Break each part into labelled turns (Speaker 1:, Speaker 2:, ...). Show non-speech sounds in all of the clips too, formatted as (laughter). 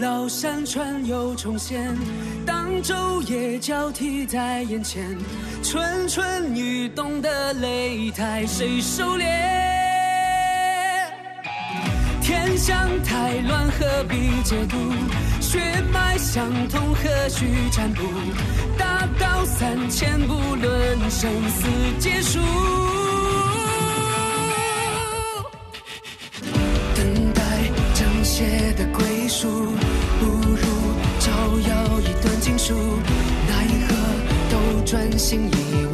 Speaker 1: 老山川又重现，当昼夜交替在眼前，蠢蠢欲动的擂台谁收敛？天象太乱，何必解读？血脉相通，何须占卜？大道三千，不论生死劫数。等待正邪的专心一。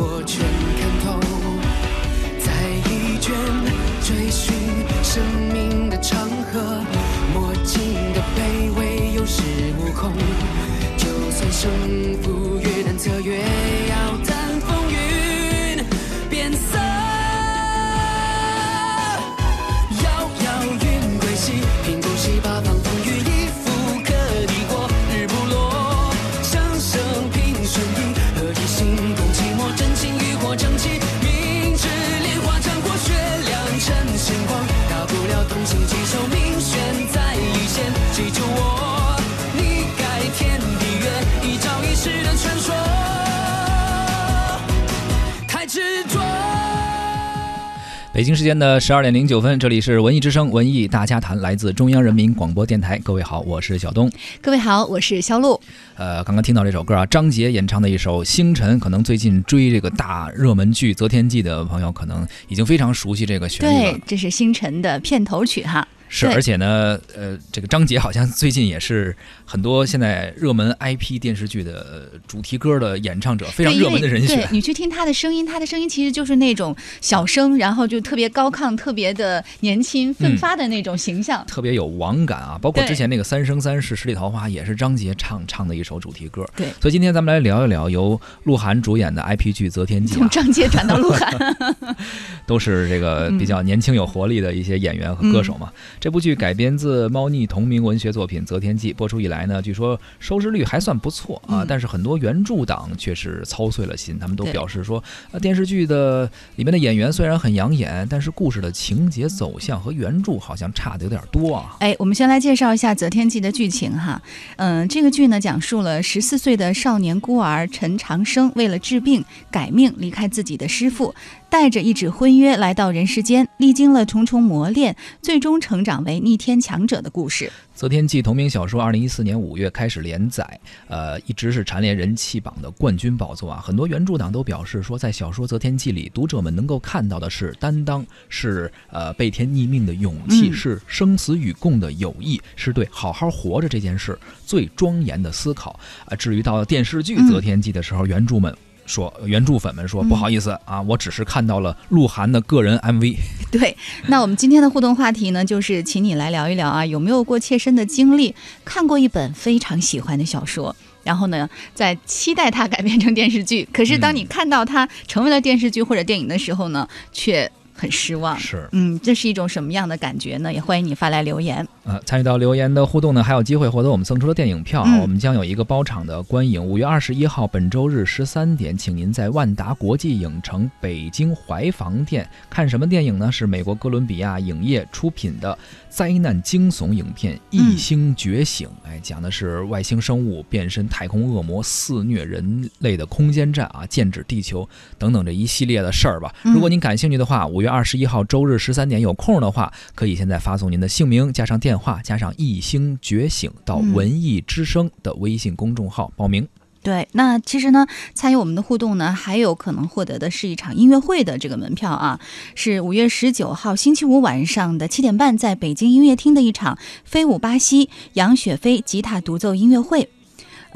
Speaker 2: 北京时间的十二点零九分，这里是文艺之声文艺大家谈，来自中央人民广播电台。各位好，我是小东。
Speaker 3: 各位好，我是肖璐。
Speaker 2: 呃，刚刚听到这首歌啊，张杰演唱的一首《星辰》，可能最近追这个大热门剧《择天记》的朋友，可能已经非常熟悉这个旋律了
Speaker 3: 对。，这是星辰的片头曲哈。
Speaker 2: 是，而且呢，呃，这个张杰好像最近也是很多现在热门 IP 电视剧的呃主题歌的演唱者，非常热门的人
Speaker 3: 因为对
Speaker 2: 选。
Speaker 3: 你去听他的声音，他的声音其实就是那种小声，然后就特别高亢、特别的年轻、奋发的那种形象。
Speaker 2: 特别有网感啊，包括之前那个《三生三世十里桃花》也是张杰唱唱的一首主题歌。
Speaker 3: 对
Speaker 2: 所以今天咱们来聊一聊由鹿晗主演的 IP 剧《择天记》
Speaker 3: 从
Speaker 2: 啊，
Speaker 3: 张杰转到鹿晗，(laughs)
Speaker 2: 都是这个
Speaker 3: 嗯
Speaker 2: 比较年轻有活力的一些演员和歌手嘛。这部剧改编自猫腻同名文学作品《择天记》，播出以来呢，据说收视率还算不错啊，
Speaker 3: 嗯
Speaker 2: 但是很多原著党却是操碎了心，他们都表示说，呃，电视剧的里面的演员虽然很养眼，但是故事的情节走向和原著好像差的有点多啊。
Speaker 3: 哎，我们先来介绍一下《择天记》的剧情哈。嗯，这个剧呢讲述了十四岁的少年孤儿陈长生为了治病改命，离开自己的师傅，带着一纸婚约来到人世间，历经了重重磨练，最终成长为逆天强者的故事。
Speaker 2: 《择天记》同名小说，二零一四年五月开始连载，呃，一直是蝉联人气榜的冠军宝座啊。很多原著党都表示说，在小说《择天记》里，读者们能够看到的是担当，是呃背天逆命的勇气，
Speaker 3: 嗯
Speaker 2: 是生死与共的友谊，是对好好活着这件事最庄严的思考啊、至于到了电视剧《择天记》的时候，原著们。说原著粉们说
Speaker 3: 嗯。
Speaker 2: 不好意思啊，我只是看到了鹿晗的个人 MV，(laughs)
Speaker 3: 对，那我们今天的互动话题呢，就是请你来聊一聊啊，有没有过切身的经历，看过一本非常喜欢的小说，然后呢，在期待它改编成电视剧，可是当你看到它成为了电视剧或者电影的时候呢，却很失望。
Speaker 2: 是
Speaker 3: 嗯，这是一种什么样的感觉呢？也欢迎你发来留言。
Speaker 2: 呃，参与到留言的互动呢，还有机会获得我们赠出的电影票啊。
Speaker 3: 嗯
Speaker 2: 我们将有一个包场的观影，五月二十一号本周日十三点，请您在万达国际影城北京怀房店看什么电影呢？是美国哥伦比亚影业出品的灾难惊悚影片《异星觉醒》。哎，讲的是外星生物变身太空恶魔，肆虐人类的空间站啊，剑指地球等等这一系列的事儿吧。
Speaker 3: 嗯
Speaker 2: 如果您感兴趣的话，五月二十一号周日十三点有空的话，可以现在发送您的姓名加上电话加上“一星觉醒”到
Speaker 3: 嗯
Speaker 2: 文艺之声的微信公众号报名。
Speaker 3: 对，那其实呢，参与我们的互动呢，还有可能获得的是一场音乐会的这个门票啊，是五月十九号星期五晚上的七点半，在北京音乐厅的一场飞舞巴西杨雪飞吉他独奏音乐会。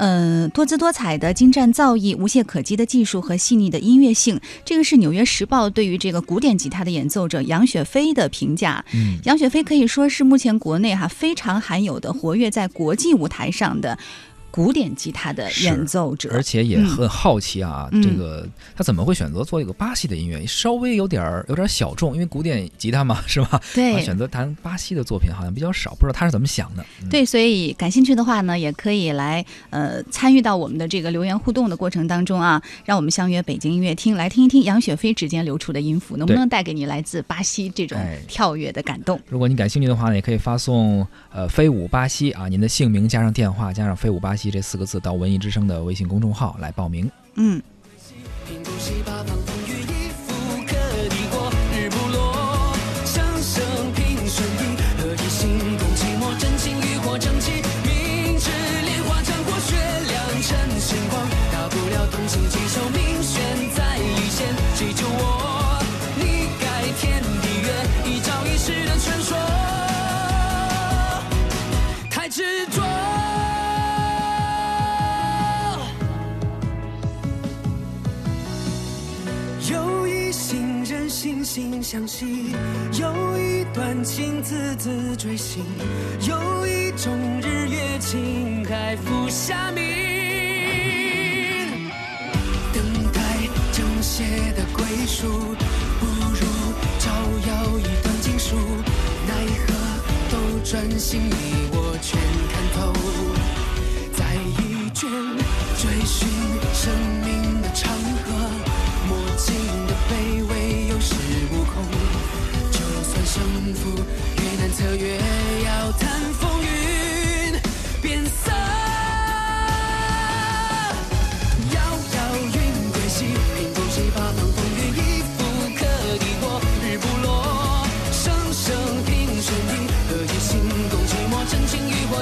Speaker 3: 嗯，多姿多彩的精湛造诣、无懈可击的技术和细腻的音乐性，这个是《纽约时报》对于这个古典吉他的演奏者杨雪飞的评价。
Speaker 2: 嗯，
Speaker 3: 杨雪飞可以说是目前国内哈非常罕有的活跃在国际舞台上的古典吉他的演奏者，
Speaker 2: 而且也很好奇啊，
Speaker 3: 嗯
Speaker 2: 这个他怎么会选择做一个巴西的音乐？稍微有点儿有点小众，因为古典吉他嘛，(laughs) 是吧？
Speaker 3: 对
Speaker 2: 啊选择弹巴西的作品好像比较少，不知道他是怎么想的。嗯、
Speaker 3: 对，所以感兴趣的话呢，也可以来呃参与到我们的这个留言互动的过程当中啊，让我们相约北京音乐厅来听一听杨雪飞指尖流出的音符，能不能带给你来自巴西这种
Speaker 2: 哎
Speaker 3: 跳跃的感动？
Speaker 2: 如果你感兴趣的话呢，也可以发送呃“飞舞巴西”啊，您的姓名加上电话加上“飞舞巴西”这四个字到文艺之声的微信公众号来报名。
Speaker 3: 嗯。
Speaker 1: 平不息八方风雨一复可抵过，日不落，声声平顺意，何以心心相惜，有一段情字字锥心，有一种日月情海浮夏明。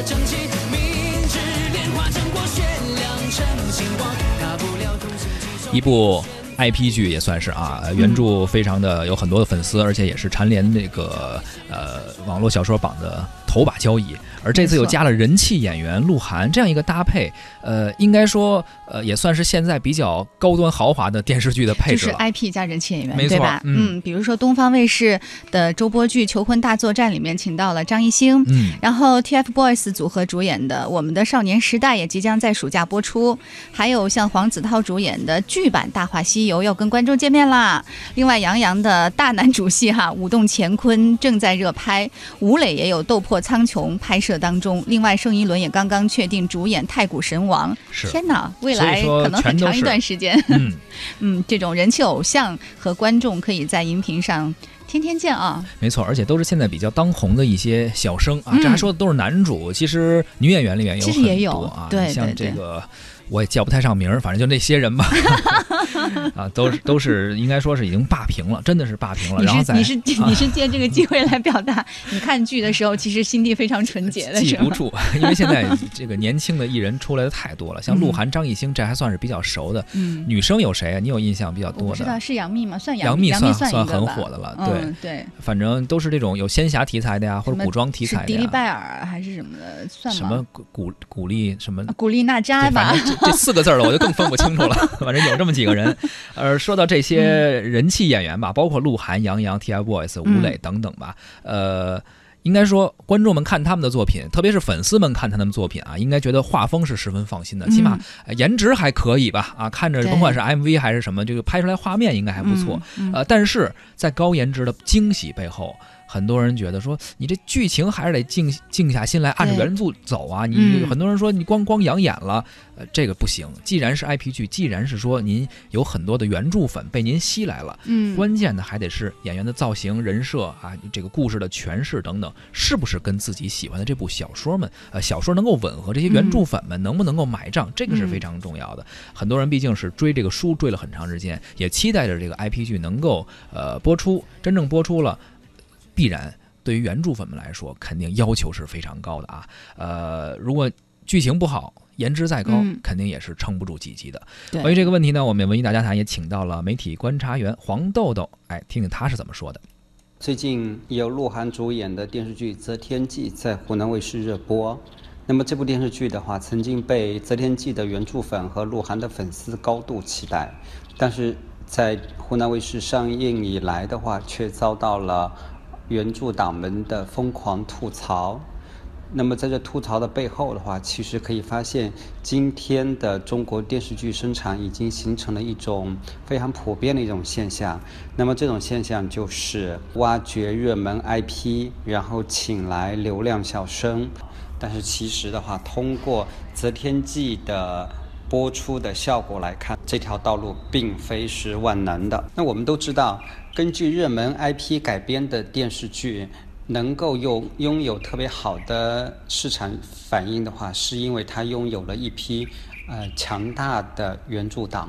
Speaker 1: 情欲火蒸起，明知莲花尝过雪亮成星光，大不了同心携手。
Speaker 2: 一部 IP 剧也算是啊，原著非常的有很多的粉丝，而且也是蝉联那个呃网络小说榜的头把交椅。而这次又加了人气演员鹿晗这样一个搭配，呃，应该说呃也算是现在比较高端豪华的电视剧的配置
Speaker 3: 就是
Speaker 2: 置。
Speaker 3: IP 加人气演员，
Speaker 2: 没错
Speaker 3: 对吧？
Speaker 2: 嗯
Speaker 3: 比如说东方卫视的周播剧《求婚大作战》里面请到了张艺兴，
Speaker 2: 嗯，
Speaker 3: 然后 TFBOYS 组合主演的《我们的少年时代》也即将在暑假播出，还有像黄子韬主演的剧版《大话西游》要跟观众见面啦。另外，杨洋的大男主戏哈《舞动乾坤》正在热拍，吴磊也有《斗破苍穹》拍摄当中。另外，盛一伦也刚刚确定主演《太古神王》。天哪，未来可能很长一段时间。
Speaker 2: 嗯，(laughs)
Speaker 3: 嗯，这种人气偶像和观众可以在荧屏上天天见啊。
Speaker 2: 没错，而且都是现在比较当红的一些小生啊，
Speaker 3: 嗯
Speaker 2: 这还说的都是男主，其实女演员里面有很
Speaker 3: 其实也有
Speaker 2: 多啊，像这个。我也叫不太上名儿，反正就那些人吧，(laughs) 啊，都是都是应该说是已经霸屏了，真的是霸屏了。然后再
Speaker 3: 是你是
Speaker 2: 啊 (laughs)
Speaker 3: 你是借这个机会来表达，你看剧的时候其实心地非常纯洁的，
Speaker 2: 记不住，因为现在这个年轻的艺人出来的太多了，像鹿晗、张艺兴，这还算是比较熟的。
Speaker 3: 嗯，
Speaker 2: 女生有谁啊？你有印象比较多的？
Speaker 3: 知道是杨幂吗？算
Speaker 2: 杨
Speaker 3: 幂，
Speaker 2: 杨
Speaker 3: 幂
Speaker 2: 算算很火的了
Speaker 3: 对，对，
Speaker 2: 反正都是这种有仙侠题材的呀，或者古装题材的
Speaker 3: 迪丽。拜尔还是什么的，算吗？
Speaker 2: 什么古古古力什么
Speaker 3: 啊古力娜扎，吧
Speaker 2: 反？正这这四个字儿了，我就更分不清楚了。(laughs) 反正有这么几个人。(laughs) 呃，说到这些人气演员吧，包括鹿晗、杨洋、TFBOYS、吴磊等等吧，呃。应该说，观众们看他们的作品，特别是粉丝们看他们的作品啊，应该觉得画风是十分放心的，起码颜值还可以吧？啊，看着甭管是 MV 还是什么，这个拍出来画面应该还不错。呃，但是在高颜值的惊喜背后，很多人觉得说，你这剧情还是得静静下心来，按照原著走啊。你
Speaker 3: 嗯
Speaker 2: 很多人说你光光养眼了，呃，这个不行。既然是 IP 剧，既然是说您有很多的原著粉被您吸来了，
Speaker 3: 嗯，
Speaker 2: 关键的还得是演员的造型、人设啊，这个故事的诠释等等，是不是跟自己喜欢的这部小说们，呃，小说能够吻合？这些原著粉们能不能够买账？这个是非常重要的。很多人毕竟是追这个书追了很长时间，也期待着这个 IP 剧能够呃播出，真正播出了，必然对于原著粉们来说，肯定要求是非常高的啊。呃，如果剧情不好。颜值再高，
Speaker 3: 嗯
Speaker 2: 肯定也是撑不住几集的。关于这个问题呢，我们文艺大家谈也请到了媒体观察员黄豆豆，哎，听听他是怎么说的。
Speaker 4: 最近由鹿晗主演的电视剧《择天记》在湖南卫视热播。那么这部电视剧的话，曾经被《择天记》的原著粉和鹿晗的粉丝高度期待，但是在湖南卫视上映以来的话，却遭到了原著党们的疯狂吐槽。那么在这吐槽的背后的话，其实可以发现，今天的中国电视剧生产已经形成了一种非常普遍的一种现象。那么这种现象就是挖掘热门 IP，然后请来流量小生。但是其实的话，通过《择天记》的播出的效果来看，这条道路并非是万能的。那我们都知道，根据热门 IP 改编的电视剧。能够有拥有特别好的市场反应的话，是因为它拥有了一批呃强大的原著党。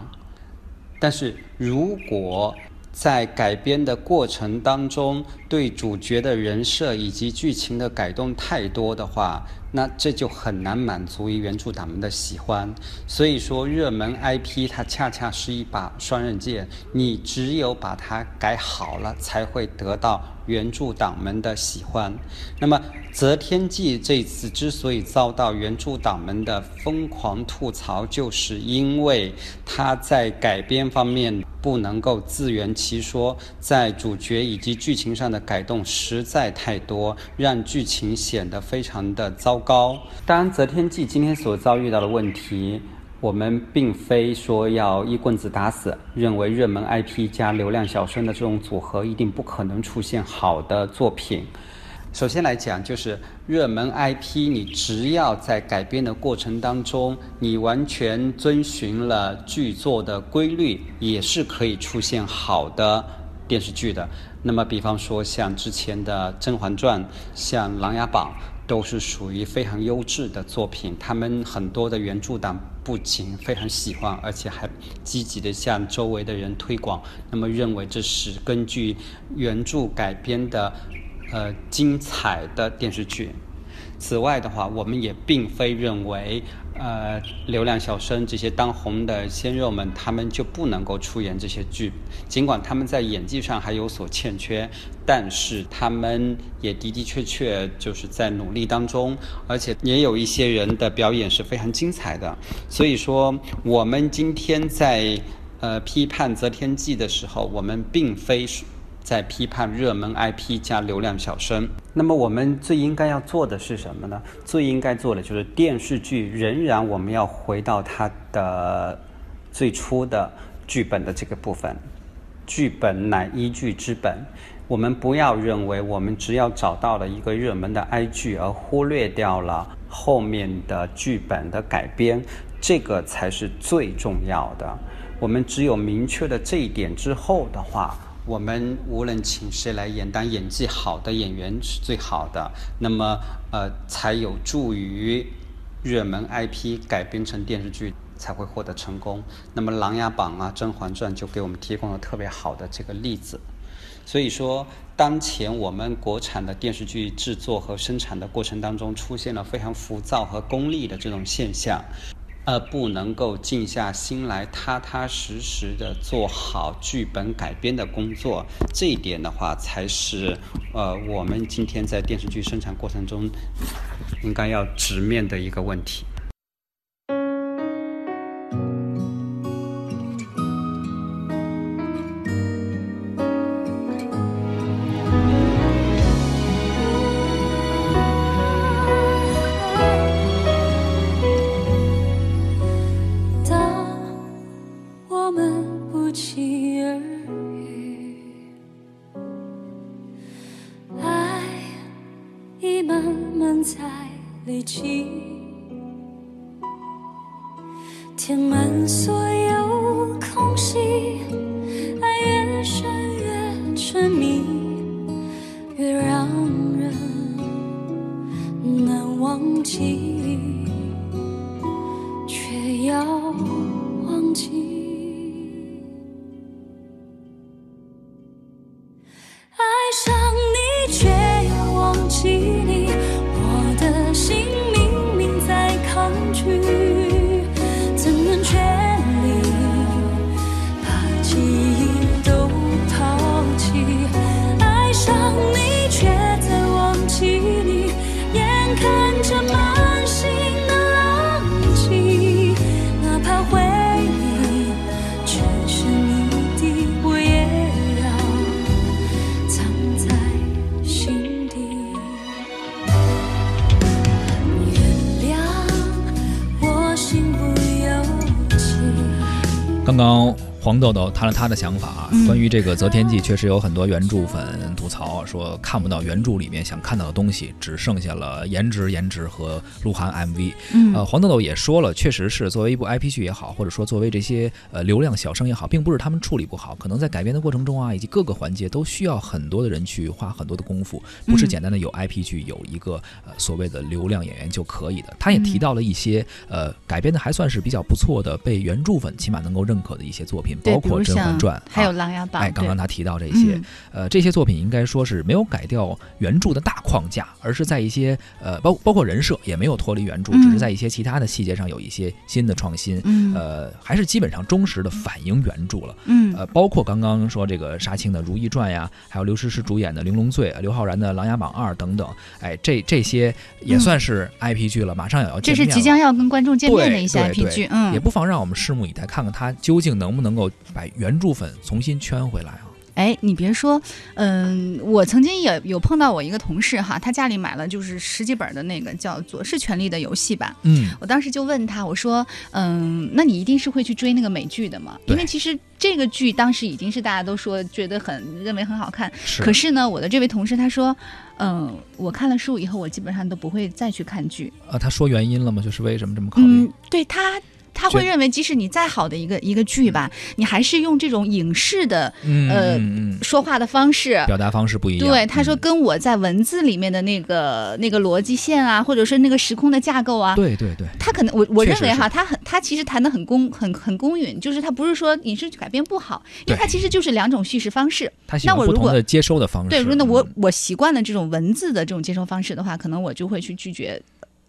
Speaker 4: 但是如果在改编的过程当中，对主角的人设以及剧情的改动太多的话，那这就很难满足于原著党们的喜欢。所以说，热门 IP 它恰恰是一把双刃剑，你只有把它改好了，才会得到。原著党们的喜欢，那么《择天记》这次之所以遭到原著党们的疯狂吐槽，就是因为它在改编方面不能够自圆其说，在主角以及剧情上的改动实在太多，让剧情显得非常的糟高。当然，《择天记》今天所遭遇到的问题。我们并非说要一棍子打死，认为热门 IP 加流量小生的这种组合一定不可能出现好的作品。首先来讲，就是热门 IP，你只要在改编的过程当中，你完全遵循了剧作的规律，也是可以出现好的电视剧的。那么，比方说像之前的《甄嬛传》，像《琅琊榜》。都是属于非常优质的作品，他们很多的原著党不仅非常喜欢，而且还积极的向周围的人推广，那么认为这是根据原著改编的，呃，精彩的电视剧。此外的话，我们也并非认为。呃，流量小生这些当红的鲜肉们，他们就不能够出演这些剧，尽管他们在演技上还有所欠缺，但是他们也的的确确就是在努力当中，而且也有一些人的表演是非常精彩的。所以说，我们今天在呃批判《择天记》的时候，我们并非是。在批判热门 IP 加流量小生，那么我们最应该要做的是什么呢？最应该做的就是电视剧仍然我们要回到它的最初的剧本的这个部分，剧本乃依据之本。我们不要认为我们只要找到了一个热门的 I 剧，而忽略掉了后面的剧本的改编，这个才是最重要的。我们只有明确了这一点之后的话。我们无论请谁来演，当演技好的演员是最好的，那么呃，才有助于热门 IP 改编成电视剧才会获得成功。那么《琅琊榜》啊，《甄嬛传》就给我们提供了特别好的这个例子。所以说，当前我们国产的电视剧制作和生产的过程当中，出现了非常浮躁和功利的这种现象。而，不能够静下心来，踏踏实实的做好剧本改编的工作，这一点的话，才是呃我们今天在电视剧生产过程中应该要直面的一个问题。
Speaker 5: 怎能确立？
Speaker 2: 当黄豆豆谈了他的想法啊，
Speaker 3: 嗯
Speaker 2: 关于这个《择天记》，确实有很多原著粉吐槽说看不到原著里面想看到的东西，只剩下了颜值、颜值和鹿晗 MV。
Speaker 3: 嗯
Speaker 2: 呃，黄豆豆也说了，确实是作为一部 IP 剧也好，或者说作为这些呃流量小生也好，并不是他们处理不好，可能在改编的过程中啊，以及各个环节都需要很多的人去花很多的功夫，不是
Speaker 3: 嗯
Speaker 2: 简单的有 IP 剧有一个呃所谓的流量演员就可以的。他也提到了一些呃改编的还算是比较不错的，被原著粉起码能够认可的一些作品，
Speaker 3: 对，
Speaker 2: 包括《甄嬛传》
Speaker 3: 还有《
Speaker 2: 啊
Speaker 3: 琅琊榜》
Speaker 2: 哎，刚刚他提到这些，
Speaker 3: 嗯
Speaker 2: 呃，这些作品应该说是没有改掉原著的大框架，而是在一些呃包包括人设也没有脱离原著，
Speaker 3: 嗯
Speaker 2: 只是在一些其他的细节上有一些新的创新。
Speaker 3: 嗯
Speaker 2: 呃，还是基本上忠实的反映原著了。
Speaker 3: 嗯
Speaker 2: 呃，包括刚刚说这个杀青的《如懿传》呀，还有刘诗诗主演的《玲珑醉》，刘昊然的《琅琊榜二》等等，哎，这这些也
Speaker 3: 嗯
Speaker 2: 算是 IP 剧了，马上也要
Speaker 3: 这
Speaker 2: 见面了
Speaker 3: 是即将要跟观众见面的一些 IP 剧，嗯，
Speaker 2: 也不妨让我们拭目以待，看看它究竟能不能够把原著粉重新圈回来啊。
Speaker 3: 哎，你别说，嗯，我曾经也有碰到我一个同事哈，他家里买了就是十几本的那个叫做《是权力的游戏》吧。
Speaker 2: 嗯，
Speaker 3: 我当时就问他，我说，嗯，那你一定是会去追那个美剧的吗？因为其实这个剧当时已经是大家都说觉得很认为很好看，
Speaker 2: 是。
Speaker 3: 可是呢，我的这位同事他说，嗯，我看了书以后，我基本上都不会再去看剧。
Speaker 2: 啊，他说原因了吗？就是为什么这么考虑？
Speaker 3: 嗯，对他。他会认为，即使你再好的一个一个剧吧，你还是用这种影视的
Speaker 2: 嗯
Speaker 3: 呃说话的方式，
Speaker 2: 表达方式不一样。
Speaker 3: 对，他说
Speaker 2: 嗯
Speaker 3: 跟我在文字里面的那个那个逻辑线啊，或者是那个时空的架构啊，
Speaker 2: 对对对，
Speaker 3: 他可能我我认为哈，他很他其实谈的很公很很公允，就是他不是说影视剧改编不好，因为他其实就是两种叙事方式。
Speaker 2: 他喜
Speaker 3: 那我如果
Speaker 2: 接收的方式。
Speaker 3: 对，如果那我
Speaker 2: 嗯
Speaker 3: 我习惯了这种文字的这种接收方式的话，可能我就会去拒绝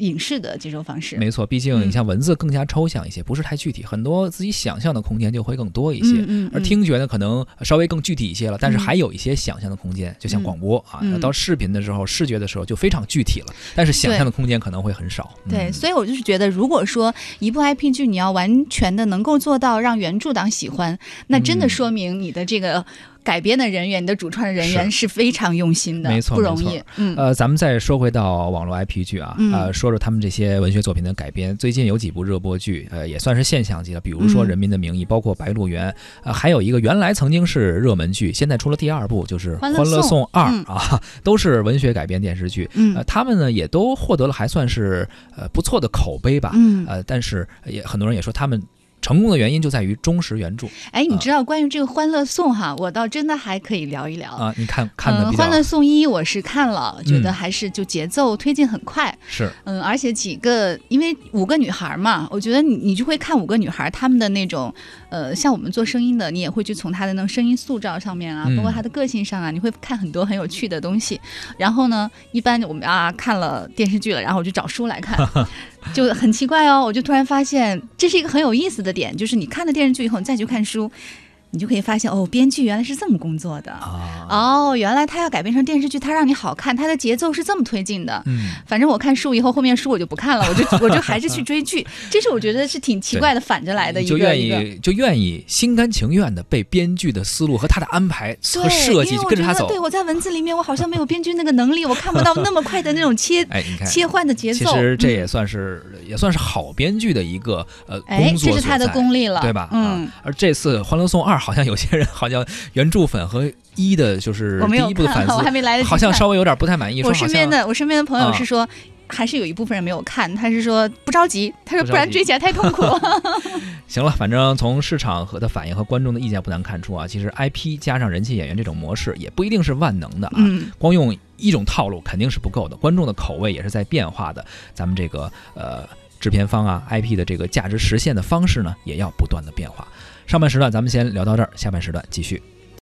Speaker 3: 影视的接收方式。
Speaker 2: 没错，毕竟
Speaker 3: 嗯
Speaker 2: 你像文字更加抽象一些，不是太具体，很多自己想象的空间就会更多一些。
Speaker 3: 嗯嗯，
Speaker 2: 而
Speaker 3: 嗯
Speaker 2: 听觉呢，可能稍微更具体一些了，但是
Speaker 3: 嗯
Speaker 2: 还有一些想象的空间，就像
Speaker 3: 嗯
Speaker 2: 广播啊，
Speaker 3: 嗯
Speaker 2: 到视频的时候、视觉的时候就非常具体了，但是想象的空间可能会很少。
Speaker 3: 对，
Speaker 2: 嗯
Speaker 3: 所以我就是觉得，如果说一部 IP 剧你要完全的能够做到让原著党喜欢，那真的
Speaker 2: 嗯
Speaker 3: 说明你的这个改编的人员、你的主创人员是。非常用心的，
Speaker 2: 没错
Speaker 3: 不容易。
Speaker 2: 呃，咱们再说回到网络 IP 剧啊，
Speaker 3: 嗯。
Speaker 2: 呃，说说他们这些文学作品的改编。最近有几部热播剧，呃，也算是现象级的，比如说《
Speaker 3: 嗯
Speaker 2: 人民的名义》，包括《白鹿原》，呃，还有一个原来曾经是热门剧，现在出了第二部，就是《
Speaker 3: 欢
Speaker 2: 欢乐
Speaker 3: 乐颂
Speaker 2: 颂二》
Speaker 3: 嗯。(laughs)
Speaker 2: 啊，都是文学改编电视剧。
Speaker 3: 嗯。
Speaker 2: 呃，他们呢也都获得了还算是呃不错的口碑吧。
Speaker 3: 嗯，
Speaker 2: 呃，但是也很多人也说他们成功的原因就在于忠实原著
Speaker 3: 哎，你
Speaker 2: 啊
Speaker 3: 知道关于这个《欢乐颂》哈，我倒真的还可以聊一聊。
Speaker 2: 啊。你看看的
Speaker 3: 嗯，《、欢乐颂一》我是看了，觉得
Speaker 2: 嗯
Speaker 3: 还是就节奏推进很快，
Speaker 2: 是
Speaker 3: 嗯，而且几个，因为五个女孩嘛，我觉得你你就会看五个女孩她们的那种，呃，像我们做声音的，你也会去从她的那种声音塑造上面啊，包括
Speaker 2: 嗯
Speaker 3: 她的个性上啊，你会看很多很有趣的东西。然后呢，一般我们啊看了电视剧了，然后我就找书来看，(laughs) 就很奇怪哦，我就突然发现这是一个很有意思的点，就是你看了电视剧以后，你再去看书。你就可以发现哦，编剧原来是这么工作的。
Speaker 2: 啊，
Speaker 3: 哦，原来他要改编成电视剧，他让你好看，他的节奏是这么推进的。
Speaker 2: 嗯。
Speaker 3: 反正我看书以后，后面书我就不看了，我就 (laughs) 我就还是去追剧。这是我觉得是挺奇怪的，反着来的一
Speaker 2: 就愿
Speaker 3: 个一个。
Speaker 2: 意就愿意心甘情愿的被编剧的思路和他的安排和
Speaker 3: 对，
Speaker 2: 设计跟着他走。
Speaker 3: 觉 (laughs) 得对我在文字里面，我好像没有编剧那个能力，我看不到那么快的那种切 (laughs)
Speaker 2: 哎，
Speaker 3: 切换的节奏。
Speaker 2: 其实这
Speaker 3: 嗯
Speaker 2: 也算是、也算是好编剧的一个呃
Speaker 3: 哎，
Speaker 2: 工作
Speaker 3: 这是他的功力了，
Speaker 2: 对吧？
Speaker 3: 嗯
Speaker 2: 啊，，而这次《欢乐颂二》好像有些人好像原著粉和一的就是第一部的粉
Speaker 3: 丝，(laughs) 我还，没来得及
Speaker 2: 好像稍微有点不太满意，说
Speaker 3: 我身边的我身边的朋友
Speaker 2: 啊
Speaker 3: 是说。还是有一部分人没有看，他是说不着急，他说不然追起来太痛苦。(laughs) (laughs)
Speaker 2: 行了，反正从市场和的反应和观众的意见不难看出啊，其实 IP 加上人气演员这种模式也不一定是万能的啊。
Speaker 3: 嗯，
Speaker 2: 光用一种套路肯定是不够的，观众的口味也是在变化的。咱们这个呃制片方啊 IP 的这个价值实现的方式呢，也要不断的变化。上半时段咱们先聊到这儿，下半时段继续。